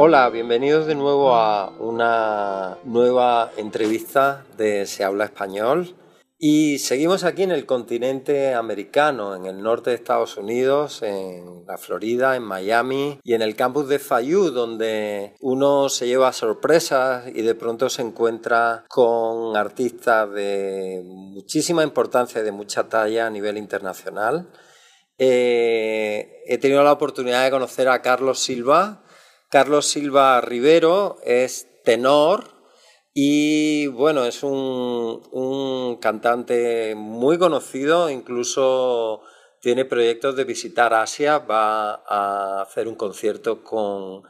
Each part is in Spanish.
Hola, bienvenidos de nuevo a una nueva entrevista de Se habla español. Y seguimos aquí en el continente americano, en el norte de Estados Unidos, en la Florida, en Miami y en el campus de Fayú, donde uno se lleva sorpresas y de pronto se encuentra con artistas de muchísima importancia y de mucha talla a nivel internacional. Eh, he tenido la oportunidad de conocer a Carlos Silva. Carlos Silva Rivero es tenor, y bueno, es un, cantante muy conocido, incluso tiene proyectos de visitar Asia, va a hacer un concierto con,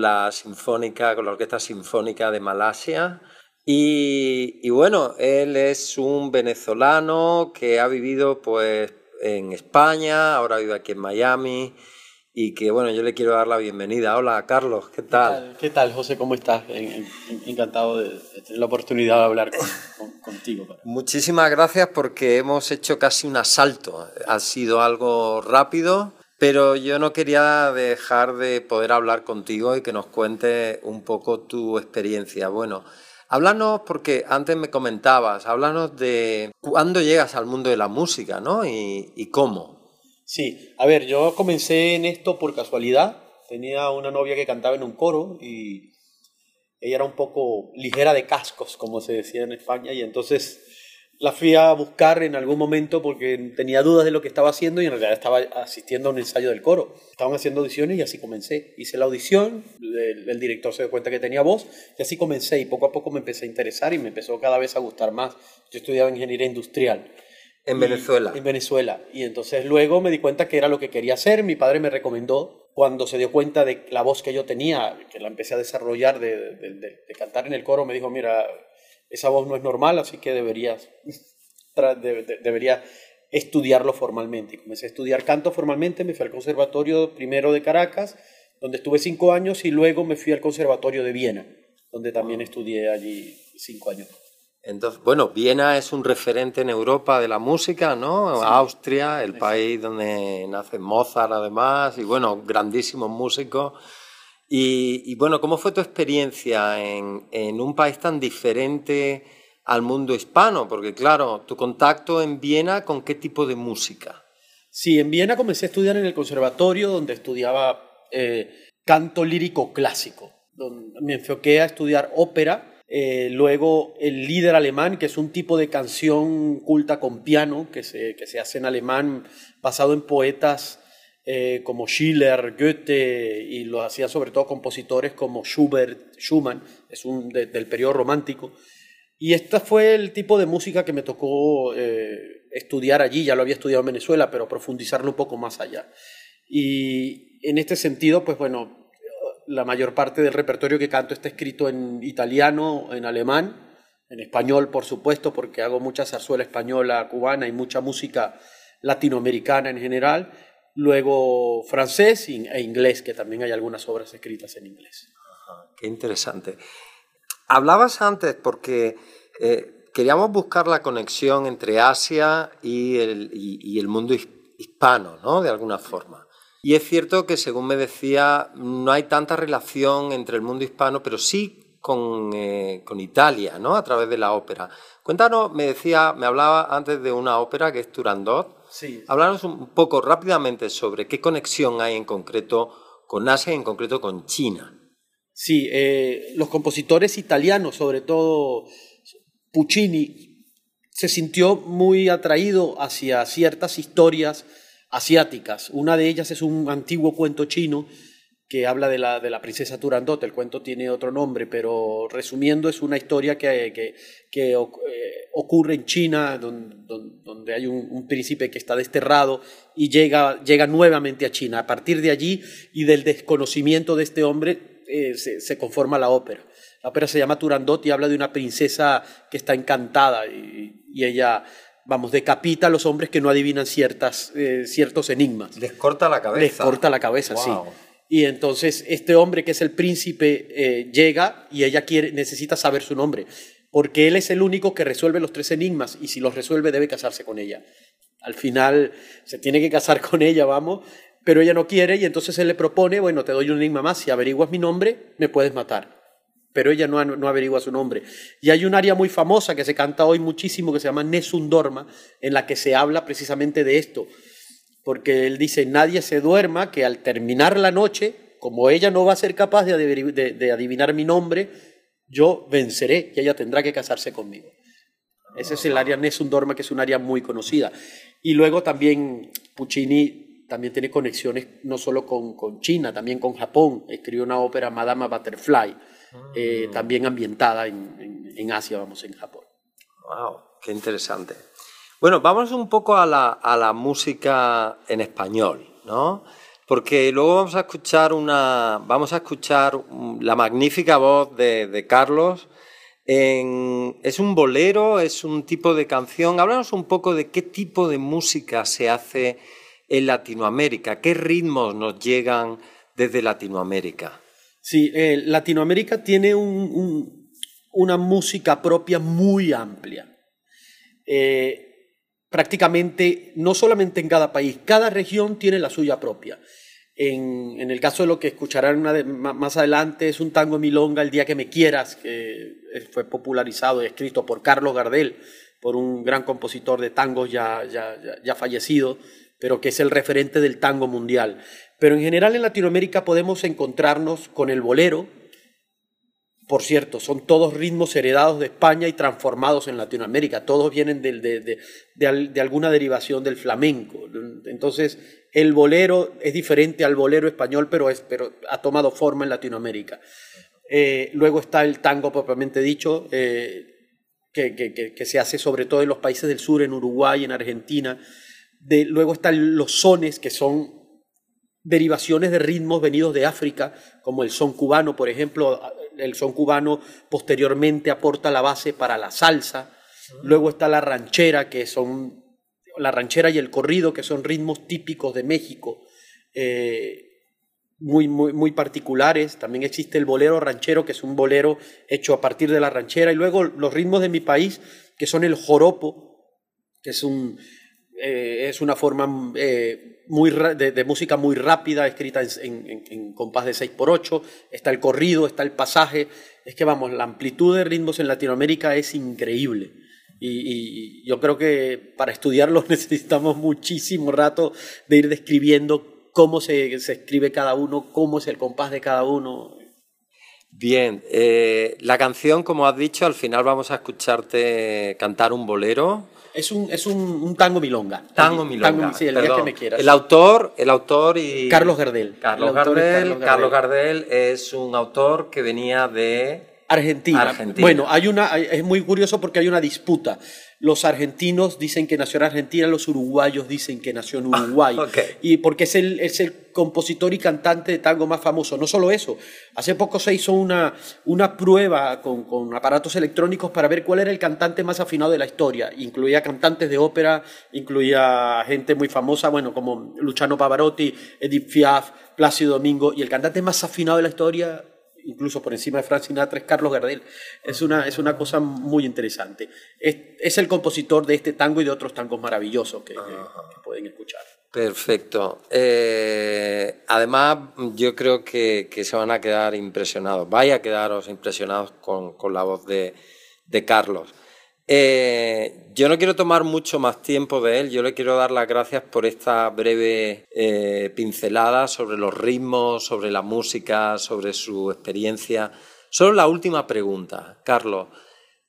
la Sinfónica, con la Orquesta Sinfónica de Malasia. Y, y, bueno, él es un venezolano que ha vivido pues en España, ahora vive aquí en Miami y que bueno, yo le quiero dar la bienvenida. Hola Carlos, ¿qué tal? ¿Qué tal, José? ¿Cómo estás? Encantado de tener la oportunidad de hablar contigo. Muchísimas gracias porque hemos hecho casi un asalto. Ha sido algo rápido, pero yo no quería dejar de poder hablar contigo y que nos cuente un poco tu experiencia. Bueno, háblanos porque antes me comentabas, háblanos de cuándo llegas al mundo de la música, ¿no? Y, y cómo. Sí, a ver, yo comencé en esto por casualidad. Tenía una novia que cantaba en un coro y ella era un poco ligera de cascos, como se decía en España, y entonces la fui a buscar en algún momento porque tenía dudas de lo que estaba haciendo y en realidad estaba asistiendo a un ensayo del coro. Estaban haciendo audiciones y así comencé. Hice la audición, el, director se dio cuenta que tenía voz y así comencé y poco a poco me empecé a interesar y me empezó cada vez a gustar más. Yo estudiaba ingeniería industrial en Venezuela. En Venezuela. Y entonces luego me di cuenta que era lo que quería hacer. Mi padre me recomendó, cuando se dio cuenta de la voz que yo tenía, que la empecé a desarrollar de, de, cantar en el coro, me dijo, mira, esa voz no es normal, así que deberías, deberías estudiarlo formalmente. Y comencé a estudiar canto formalmente, me fui al Conservatorio primero de Caracas, donde estuve cinco años, y luego me fui al Conservatorio de Viena, donde también estudié allí cinco años. Entonces, bueno, Viena es un referente en Europa de la música, ¿no? Austria, el país donde nace Mozart además, y bueno, grandísimos músicos. Y, bueno, ¿cómo fue tu experiencia en, en, un país tan diferente al mundo hispano? Porque claro, tu contacto en Viena, ¿con qué tipo de música? Sí, en Viena comencé a estudiar en el conservatorio, donde estudiaba eh, canto lírico clásico. Donde me enfoqué a estudiar ópera eh, luego el líder alemán, que es un tipo de canción culta con piano que se, que se hace en alemán basado en poetas eh, como Schiller, Goethe y lo hacían sobre todo compositores como Schubert, Schumann, es un del periodo romántico. Y este fue el tipo de música que me tocó eh, estudiar allí, ya lo había estudiado en Venezuela, pero profundizarlo un poco más allá. Y en este sentido, pues bueno, la mayor parte del repertorio que canto está escrito en italiano, en alemán, en español, por supuesto, porque hago mucha zarzuela española, cubana y mucha música latinoamericana en general. Luego francés e inglés, que también hay algunas obras escritas en inglés. qué interesante. Hablabas antes porque eh, queríamos buscar la conexión entre Asia y el, y el mundo hispano, ¿no? De alguna forma. Y es cierto que, según me decía, no hay tanta relación entre el mundo hispano, pero sí con, eh, con, Italia, ¿no? A través de la ópera. Cuéntanos, me decía, me hablaba antes de una ópera que es Turandot. Sí. Hablarnos un poco rápidamente sobre qué conexión hay en concreto con Asia y en concreto con China. Sí, eh, los compositores italianos, sobre todo Puccini, se sintió muy atraído hacia ciertas historias asiáticas. Una de ellas es un antiguo cuento chino que habla de la, de la princesa Turandot. El cuento tiene otro nombre, pero resumiendo es una historia que, que, que eh, ocurre en China, donde, donde hay un, príncipe que está desterrado y llega, llega nuevamente a China. A partir de allí y del desconocimiento de este hombre eh, se, se, conforma la ópera. La ópera se llama Turandot y habla de una princesa que está encantada y, y ella vamos, decapita a los hombres que no adivinan ciertas, eh, ciertos enigmas. Les corta la cabeza. Les corta la cabeza, sí. Y entonces este hombre que es el príncipe eh, llega y ella quiere, necesita saber su nombre, porque él es el único que resuelve los tres enigmas y si los resuelve debe casarse con ella. Al final se tiene que casar con ella, vamos, pero ella no quiere y entonces él le propone, bueno, te doy un enigma más, si averiguas mi nombre, me puedes matar. Pero ella no, averigua su nombre. Y hay un área muy famosa que se canta hoy muchísimo que se llama Nessun Dorma, en la que se habla precisamente de esto. Porque él dice, nadie se duerma, que al terminar la noche, como ella no va a ser capaz de, adivinar mi nombre, yo venceré y ella tendrá que casarse conmigo. Ese es el área Nessun Dorma, que es un área muy conocida. Y luego también Puccini también tiene conexiones no solo con, con China, también con Japón. Escribió una ópera, Madama Butterfly, eh, ah. también ambientada en, en, Asia, vamos, en Japón. ¡Wow! ¡Qué interesante! Bueno, vamos un poco a la, a la música en español, ¿no? Porque luego vamos a escuchar una, vamos a escuchar la magnífica voz de, de Carlos. En, ¿Es un bolero? ¿Es un tipo de canción? Háblanos un poco de qué tipo de música se hace en Latinoamérica, qué ritmos nos llegan desde Latinoamérica. Sí, eh, Latinoamérica tiene una música propia muy amplia. Eh, prácticamente, no solamente en cada país, cada región tiene la suya propia. En, el caso de lo que escucharán más adelante, es un tango milonga, El día que me quieras, que fue popularizado y escrito por Carlos Gardel, por un gran compositor de tangos ya, ya fallecido, pero que es el referente del tango mundial. Pero en general en Latinoamérica podemos encontrarnos con el bolero. Por cierto, son todos ritmos heredados de España y transformados en Latinoamérica. Todos vienen de, de, alguna derivación del flamenco. Entonces, el bolero es diferente al bolero español, pero, es, pero ha tomado forma en Latinoamérica. Eh, luego está el tango propiamente dicho, eh, que, que, se hace sobre todo en los países del sur, en Uruguay, en Argentina. De, luego están los sones, que son derivaciones de ritmos venidos de África, como el son cubano, por ejemplo. El son cubano posteriormente aporta la base para la salsa. Luego está la ranchera, que son la ranchera y el corrido, que son ritmos típicos de México, eh, muy, muy, muy particulares. También existe el bolero ranchero, que es un bolero hecho a partir de la ranchera. Y luego los ritmos de mi país, que son el joropo, que es, un, eh, es una forma eh, muy, de, música muy rápida, escrita en, compás de 6x8, está el corrido, está el pasaje. Es que vamos, la amplitud de ritmos en Latinoamérica es increíble. Y, yo creo que para estudiarlos necesitamos muchísimo rato de ir describiendo cómo se, se escribe cada uno, cómo es el compás de cada uno. Bien, eh, la canción, como has dicho, al final vamos a escucharte cantar un bolero. Es un, es un, tango milonga. Tango milonga. sí, el día que me quieras. El autor, el autor y... Carlos Gardel. Carlos Gardel, Carlos Gardel. es un autor que venía de... Argentina. Argentina. Bueno, hay una, es muy curioso porque hay una disputa. Los argentinos dicen que nació en Argentina, los uruguayos dicen que nació en Uruguay. Y porque es el, es el compositor y cantante de tango más famoso. No solo eso, hace poco se hizo una, una prueba con, con, aparatos electrónicos para ver cuál era el cantante más afinado de la historia. Incluía cantantes de ópera, incluía gente muy famosa, bueno, como Luciano Pavarotti, Edith Piaf, Plácido Domingo, y el cantante más afinado de la historia incluso por encima de Frank Sinatra, es Carlos Gardel. Es una, es una cosa muy interesante. Es, es el compositor de este tango y de otros tangos maravillosos que, pueden escuchar. Perfecto. Eh, además, yo creo que, que, se van a quedar impresionados. Vaya a quedaros impresionados con, con la voz de, de Carlos. Eh, yo no quiero tomar mucho más tiempo de él, yo le quiero dar las gracias por esta breve eh, pincelada sobre los ritmos, sobre la música, sobre su experiencia. Solo la última pregunta, Carlos.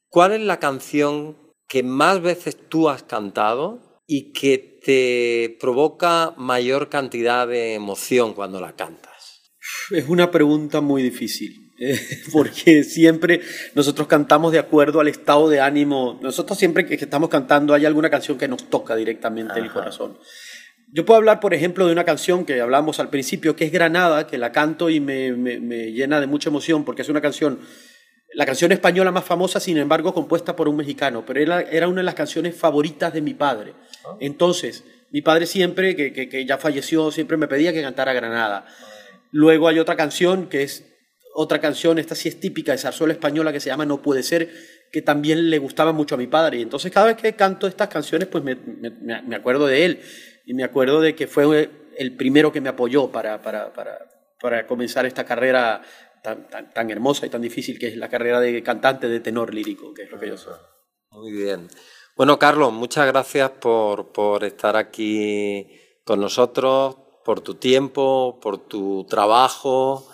¿Cuál es la canción que más veces tú has cantado y que te provoca mayor cantidad de emoción cuando la cantas? Es una pregunta muy difícil. porque siempre nosotros cantamos de acuerdo al estado de ánimo. Nosotros siempre que estamos cantando hay alguna canción que nos toca directamente el corazón. Yo puedo hablar, por ejemplo, de una canción que hablamos al principio, que es Granada, que la canto y me, me, llena de mucha emoción, porque es una canción, la canción española más famosa, sin embargo, compuesta por un mexicano, pero era, era una de las canciones favoritas de mi padre. Ah. Entonces, mi padre siempre, que, que, que ya falleció, siempre me pedía que cantara Granada. Luego hay otra canción que es otra canción, esta sí es típica de zarzuela española que se llama No puede ser, que también le gustaba mucho a mi padre. Y entonces cada vez que canto estas canciones, pues me, me, acuerdo de él. Y me acuerdo de que fue el primero que me apoyó para, para, para, para comenzar esta carrera tan, tan, tan, hermosa y tan difícil que es la carrera de cantante de tenor lírico, que es lo que yo soy. Muy bien. Bueno, Carlos, muchas gracias por, por estar aquí con nosotros, por tu tiempo, por tu trabajo,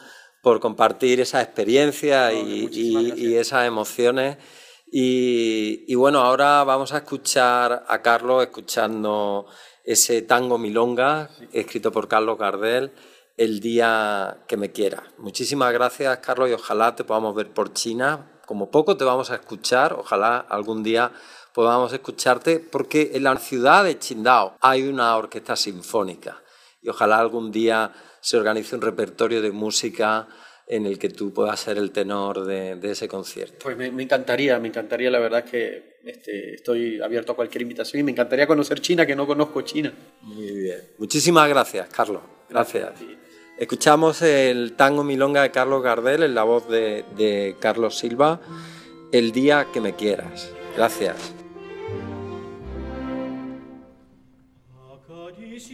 por compartir esa experiencia y, y, esas emociones. Y, y, bueno, ahora vamos a escuchar a Carlos escuchando ese tango milonga escrito por Carlos Gardel, El día que me quiera. Muchísimas gracias, Carlos, y ojalá te podamos ver por China. Como poco te vamos a escuchar, ojalá algún día podamos escucharte, porque en la ciudad de Qingdao hay una orquesta sinfónica y ojalá algún día se organice un repertorio de música en el que tú puedas ser el tenor de, ese concierto. Pues me, encantaría, me encantaría, la verdad que este, estoy abierto a cualquier invitación y me encantaría conocer China, que no conozco China. Muy bien. Muchísimas gracias, Carlos. Gracias. Escuchamos el tango milonga de Carlos Gardel en la voz de, de Carlos Silva, El día que me quieras. Gracias.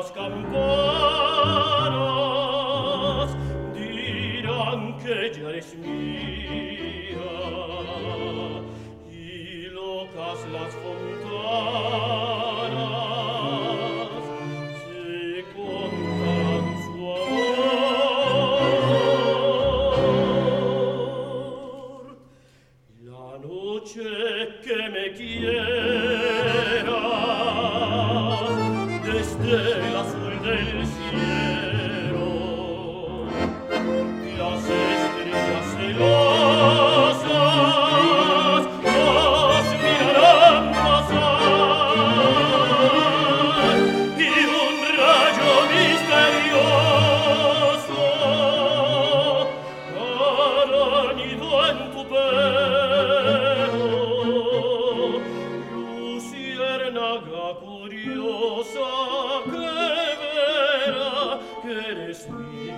las campanas dirán que ya eres mío saga curiosa che vera che ne sui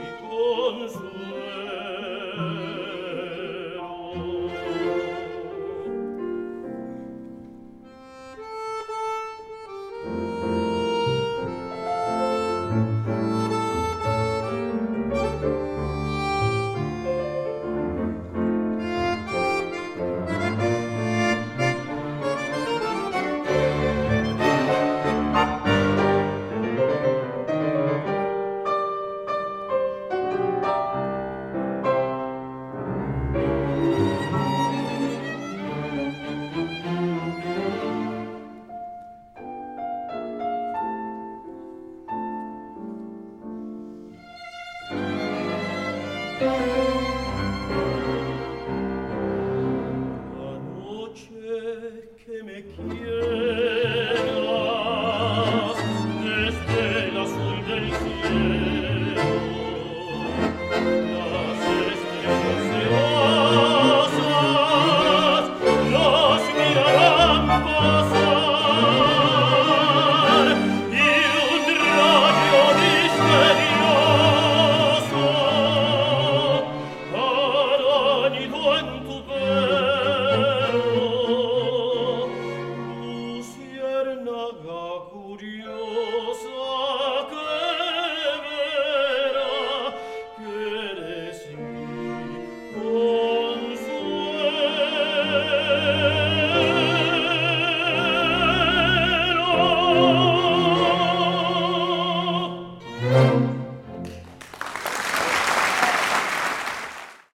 Kinder.